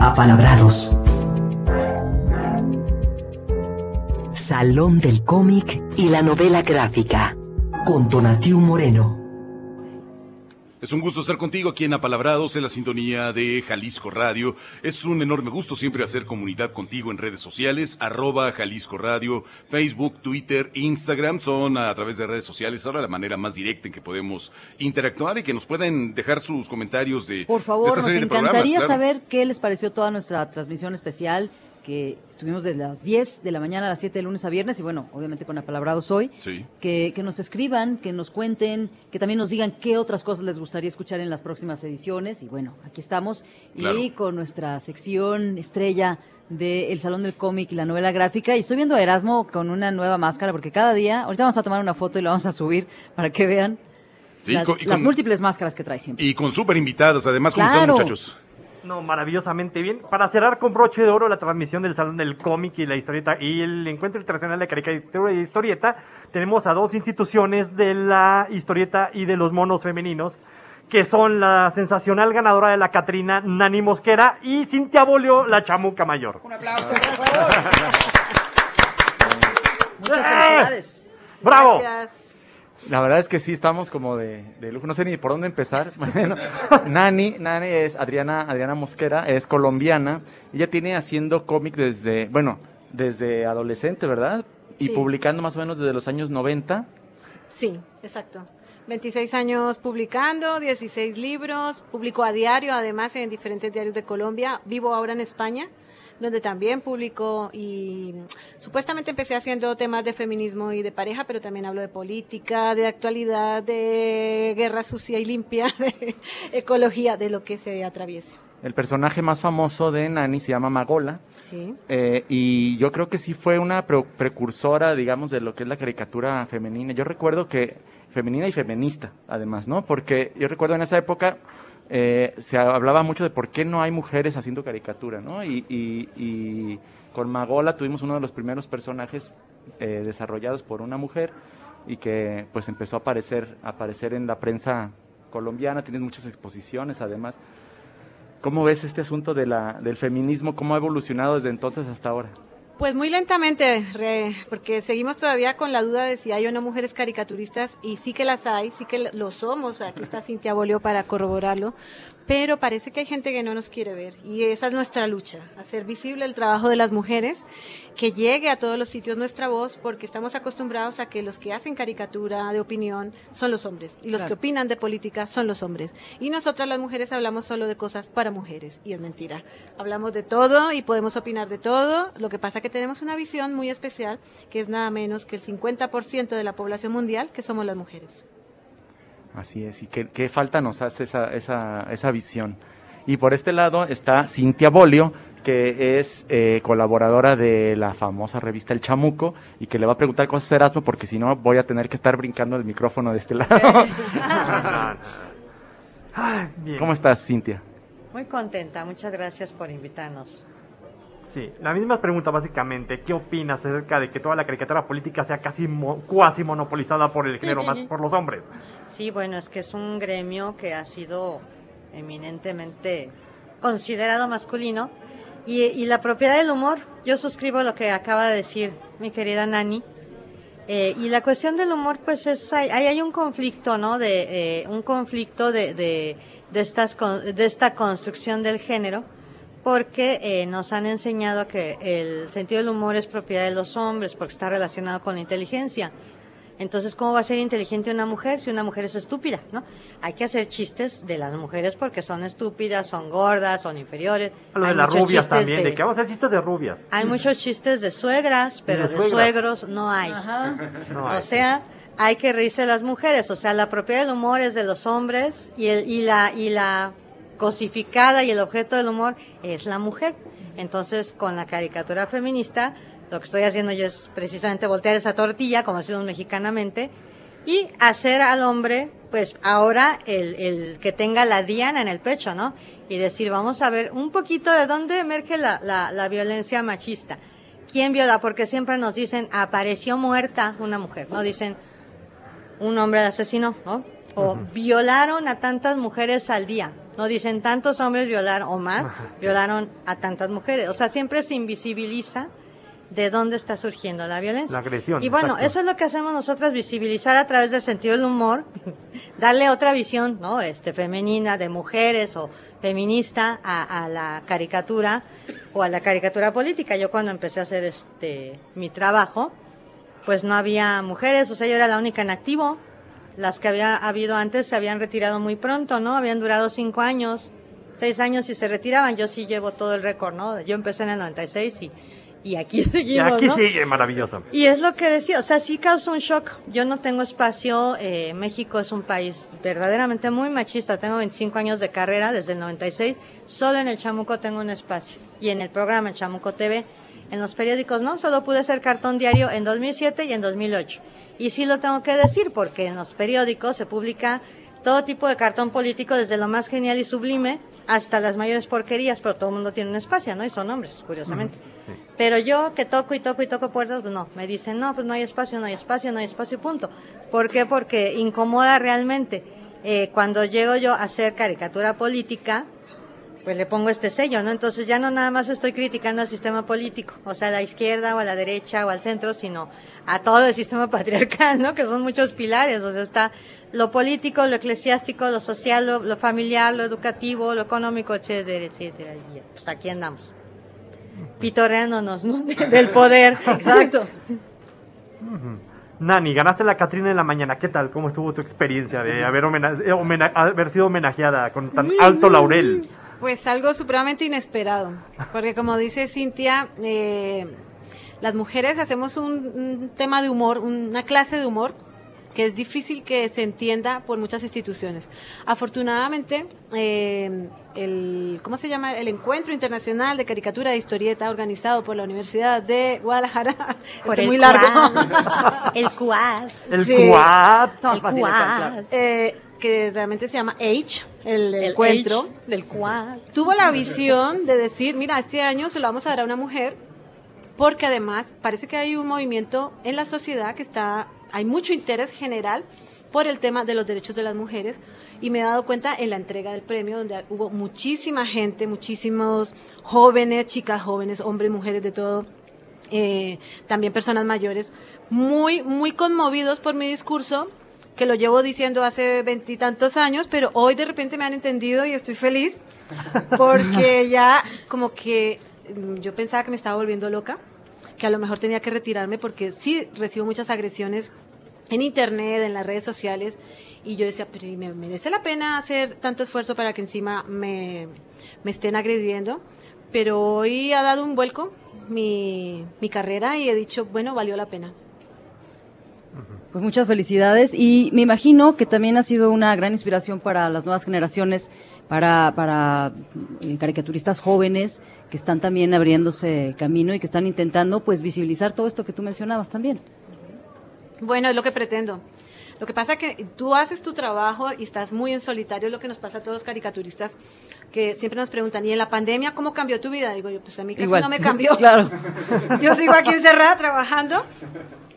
Apalabrados. Salón del cómic y la novela gráfica. Con Tonatiu Moreno. Es un gusto estar contigo aquí en Apalabrados, en la sintonía de Jalisco Radio. Es un enorme gusto siempre hacer comunidad contigo en redes sociales, arroba Jalisco Radio, Facebook, Twitter, Instagram, son a través de redes sociales ahora la manera más directa en que podemos interactuar y que nos pueden dejar sus comentarios de Por favor, nos encantaría saber qué les pareció toda nuestra transmisión especial que estuvimos desde las 10 de la mañana a las 7 de lunes a viernes y bueno, obviamente con apalabrados hoy, que, que, nos escriban, que nos cuenten, que también nos digan qué otras cosas les gustaría escuchar en las próximas ediciones. Y bueno, aquí estamos. Y con nuestra sección estrella del Salón del Cómic y la novela gráfica. Y estoy viendo a Erasmo con una nueva máscara porque cada día, ahorita vamos a tomar una foto y la vamos a subir para que vean las, múltiples máscaras que trae siempre. Y con súper invitadas, además, ¿cómo están muchachos? No, maravillosamente bien. Para cerrar con broche de oro la transmisión del Salón del Cómic y la historieta y el Encuentro Internacional de Caricatura y Historieta, tenemos a dos instituciones de la historieta y de los monos femeninos, que son la sensacional ganadora de la Catrina, Nani Mosquera, y Cintia Bolio, la chamuca mayor. Un aplauso, Muchas felicidades. ¡Bravo! Gracias. La verdad es que sí, estamos como de, de, lujo. No sé ni por dónde empezar. Bueno, Nani, Nani es Adriana, Adriana Mosquera, es colombiana. Ella tiene haciendo cómic desde, bueno, desde adolescente, ¿verdad? Y publicando más o menos desde los años 90. Sí, exacto. 26 años publicando, 16 libros, publico a diario, además en diferentes diarios de Colombia. Vivo ahora en España donde también publico y supuestamente empecé haciendo temas de feminismo y de pareja, pero también hablo de política, de actualidad, de guerra sucia y limpia, de ecología, de lo que se atraviese. El personaje más famoso de Nani se llama Magola. Sí. Eh, y yo creo que sí fue una precursora, digamos, de lo que es la caricatura femenina. Yo recuerdo que femenina y feminista, además, ¿no? Porque yo recuerdo en esa época eh, se hablaba mucho de por qué no hay mujeres haciendo caricatura, ¿no? Y, con Magola tuvimos uno de los primeros personajes eh, desarrollados por una mujer y que pues empezó a aparecer, a aparecer en la prensa colombiana, tienes muchas exposiciones además. ¿Cómo ves este asunto de la, del feminismo? ¿Cómo ha evolucionado desde entonces hasta ahora? Pues muy lentamente, porque seguimos todavía con la duda de si hay o no mujeres caricaturistas y sí que las hay, sí que lo somos, aquí está Cintia Bolio para corroborarlo, pero parece que hay gente que no nos quiere ver y esa es nuestra lucha, hacer visible el trabajo de las mujeres, que llegue a todos los sitios nuestra voz, porque estamos acostumbrados a que los que hacen caricatura de opinión son los hombres y los que opinan de política son los hombres. Y nosotras las mujeres hablamos solo de cosas para mujeres y es mentira. Hablamos de todo y podemos opinar de todo, lo que pasa que tenemos una visión muy especial, que es nada menos que el 50% de la población mundial, que somos las mujeres. Así es, y qué, falta nos hace esa, esa, esa visión. Y por este lado está Cintia Bolio, que es eh, colaboradora de la famosa revista El Chamuco y que le va a preguntar cosas a Erasmo porque si no voy a tener que estar brincando el micrófono de este lado. ¿Cómo estás, Cintia? Muy contenta, muchas gracias por invitarnos. Sí, la misma pregunta básicamente, ¿qué opinas acerca de que toda la caricatura política sea casi cuasi monopolizada por el género más por los hombres? Sí, bueno, es que es un gremio que ha sido eminentemente considerado masculino y, la propiedad del humor, yo suscribo lo que acaba de decir mi querida Nani. Eh, y la cuestión del humor, pues es, hay, hay un conflicto, ¿no? De, eh, un conflicto de, de, de, estas, de esta construcción del género porque eh, nos han enseñado que el sentido del humor es propiedad de los hombres, porque está relacionado con la inteligencia. Entonces, ¿cómo va a ser inteligente una mujer si una mujer es estúpida? ¿no? Hay que hacer chistes de las mujeres porque son estúpidas, son gordas, son inferiores. Lo de las rubias también, de, que vamos a hacer chistes de rubias. Hay muchos chistes de suegras, pero de, suegros no hay. O sea, hay que reírse de las mujeres. O sea, la propiedad del humor es de los hombres y, el, y la... Y la cosificada y el objeto del humor es la mujer. Entonces, con la caricatura feminista, lo que estoy haciendo yo es precisamente voltear esa tortilla, como decimos mexicanamente, y hacer al hombre, pues ahora el, el que tenga la diana en el pecho, ¿no? Y decir, vamos a ver un poquito de dónde emerge la, la, la violencia machista. ¿Quién viola? Porque siempre nos dicen, apareció muerta una mujer, ¿no? Dicen, un hombre asesinó, ¿no? O violaron a tantas mujeres al día. No dicen tantos hombres violaron o más, violaron a tantas mujeres. O sea, siempre se invisibiliza de dónde está surgiendo la violencia. La agresión. Y bueno, eso es lo que hacemos nosotras, visibilizar a través del sentido del humor, darle otra visión, ¿no? Este, femenina, de mujeres o feminista a, a, la caricatura o a la caricatura política. Yo cuando empecé a hacer este, mi trabajo, pues no había mujeres, o sea, yo era la única en activo. Las que había habido antes se habían retirado muy pronto, ¿no? Habían durado cinco años, seis años y se retiraban. Yo sí llevo todo el récord, ¿no? Yo empecé en el 96 y y aquí seguimos. Y aquí sigue, maravilloso. Y es lo que decía, o sea, sí causa un shock. Yo no tengo espacio, eh, México es un país verdaderamente muy machista. Tengo 25 años de carrera desde el 96, solo en el Chamuco tengo un espacio. Y en el programa, Chamuco TV, en los periódicos no, solo pude hacer cartón diario en 2007 y en 2008. Y sí lo tengo que decir porque en los periódicos se publica todo tipo de cartón político, desde lo más genial y sublime hasta las mayores porquerías, pero todo el mundo tiene un espacio, ¿no? Y son hombres, curiosamente. Pero yo que toco y toco y toco puertas, pues no, me dicen, no, pues no hay espacio, no hay espacio, no hay espacio, punto. ¿Por qué? Porque incomoda realmente. Eh, cuando llego yo a hacer caricatura política, pues le pongo este sello, ¿no? Entonces ya no nada más estoy criticando al sistema político, o sea, a la izquierda o a la derecha o al centro, sino a todo el sistema patriarcal, ¿no? Que son muchos pilares, o sea, está lo político, lo eclesiástico, lo social, lo, familiar, lo educativo, lo económico, etcétera, etcétera. Y pues aquí andamos pitorreándonos, ¿no? Del poder. Exacto. Nani, ganaste la Catrina en la mañana. ¿Qué tal? ¿Cómo estuvo tu experiencia de haber, eh, haber sido homenajeada con tan alto laurel? Pues algo supremamente inesperado. Porque como dice Cintia, eh, las mujeres hacemos un, tema de humor, una clase de humor que es difícil que se entienda por muchas instituciones. Afortunadamente, eh, el, ¿cómo se llama? El Encuentro Internacional de Caricatura de Historieta organizado por la Universidad de Guadalajara. Por muy largo. el CUAD. El CUAD. El eh, que realmente se llama H, el, encuentro. del CUAD. Tuvo la visión de decir, mira, este año se lo vamos a dar a una mujer, porque además parece que hay un movimiento en la sociedad que está, hay mucho interés general por el tema de los derechos de las mujeres. Y me he dado cuenta en la entrega del premio donde hubo muchísima gente, muchísimos jóvenes, chicas jóvenes, hombres, mujeres de todo, eh, también personas mayores, muy, muy conmovidos por mi discurso que lo llevo diciendo hace veintitantos años, pero hoy de repente me han entendido y estoy feliz porque ya como que yo pensaba que me estaba volviendo loca, que a lo mejor tenía que retirarme porque sí recibo muchas agresiones en internet, en las redes sociales, y yo decía, pero me merece la pena hacer tanto esfuerzo para que encima me, estén agrediendo, pero hoy ha dado un vuelco mi, mi carrera y he dicho, bueno, valió la pena. Pues muchas felicidades y me imagino que también ha sido una gran inspiración para las nuevas generaciones, para, para eh, caricaturistas jóvenes que están también abriéndose camino y que están intentando pues visibilizar todo esto que tú mencionabas también. Bueno, es lo que pretendo. Lo que pasa es que tú haces tu trabajo y estás muy en solitario, es lo que nos pasa a todos los caricaturistas, que siempre nos preguntan, ¿y en la pandemia cómo cambió tu vida? Digo yo, pues a mí casi no me cambió. claro. Yo sigo aquí encerrada trabajando.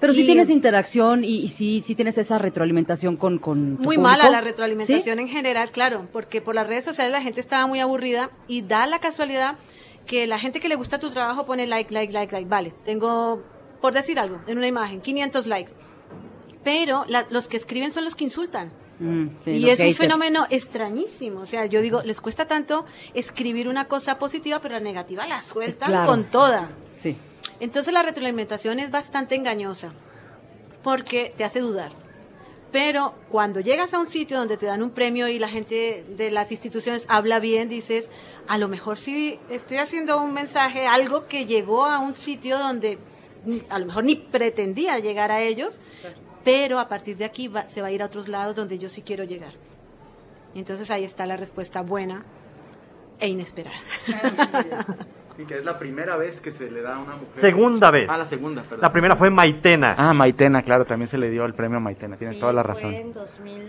Pero sí tienes interacción y, sí, sí tienes esa retroalimentación con, con tu Muy mala la retroalimentación en general, claro, porque por las redes sociales la gente estaba muy aburrida y da la casualidad que la gente que le gusta tu trabajo pone like, like, like, like. Vale, tengo, por decir algo, en una imagen, 500 likes pero los que escriben son los que insultan. Mm, y es un fenómeno extrañísimo. O sea, yo digo, les cuesta tanto escribir una cosa positiva, pero la negativa la sueltan con toda. Sí. Entonces la retroalimentación es bastante engañosa porque te hace dudar. Pero cuando llegas a un sitio donde te dan un premio y la gente de las instituciones habla bien, dices, a lo mejor sí estoy haciendo un mensaje, algo que llegó a un sitio donde a lo mejor ni pretendía llegar a ellos, pero a partir de aquí se va a ir a otros lados donde yo sí quiero llegar. Entonces ahí está la respuesta buena e inesperada. Y que es la primera vez que se le da a una mujer. Segunda vez. Ah, la segunda, perdón. La primera fue Maitena. Ah, Maitena, claro, también se le dio el premio a Maitena, tienes toda la razón.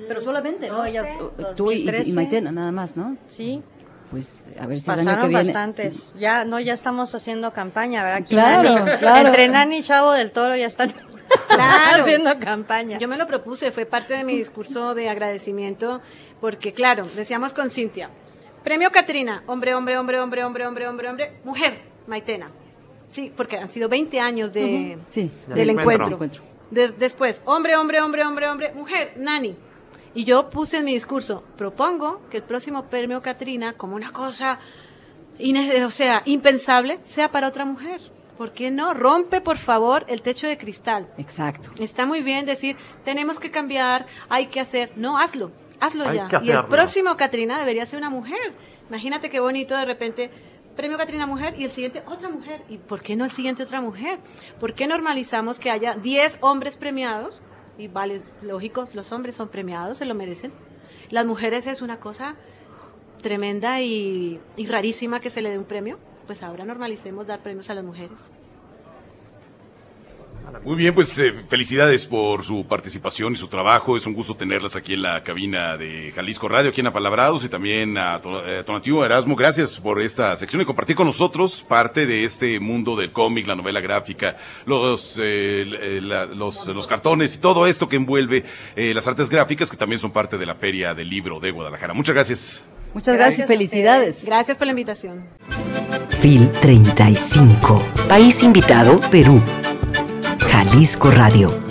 Pero solamente, ¿no? Ellas, tú y, Maitena, nada más, ¿no? Sí. Pues a ver si Pasaron el año que viene... bastantes. Ya, no, ya estamos haciendo campaña, ¿verdad? claro, claro. Entre Nani y Chavo del Toro ya están Claro. haciendo campaña. Yo me lo propuse, fue parte de mi discurso de agradecimiento, porque claro, decíamos con Cintia, Premio Catrina, hombre, hombre, hombre, hombre, hombre, hombre, hombre, hombre, mujer, Maitena. Sí, porque han sido 20 años de, del encuentro. después, hombre, hombre, hombre, hombre, hombre, mujer, Nani. Y yo puse en mi discurso, propongo que el próximo premio Catrina, como una cosa, o sea, impensable, sea para otra mujer. ¿Por qué no? Rompe, por favor, el techo de cristal. Exacto. Está muy bien decir, tenemos que cambiar, hay que hacer. No, hazlo, hazlo ya. Y el próximo Catrina debería ser una mujer. Imagínate qué bonito de repente premio Catrina Mujer y el siguiente otra mujer. ¿Y por qué no el siguiente otra mujer? ¿Por qué normalizamos que haya 10 hombres premiados? Y vale, lógico, los hombres son premiados, se lo merecen. Las mujeres es una cosa tremenda y, y rarísima que se le dé un premio. Pues ahora normalicemos dar premios a las mujeres. Muy bien, pues eh, felicidades por su participación y su trabajo. Es un gusto tenerlas aquí en la cabina de Jalisco Radio, aquí en Apalabrados, y también a eh, Tonativo Erasmo. Gracias por esta sección y compartir con nosotros parte de este mundo del cómic, la novela gráfica, los, eh, los, los, cartones y todo esto que envuelve las artes gráficas, que también son parte de la Feria del Libro de Guadalajara. Muchas gracias. Muchas gracias, felicidades. Gracias por la invitación. FIL 35. País invitado, Perú. Jalisco Radio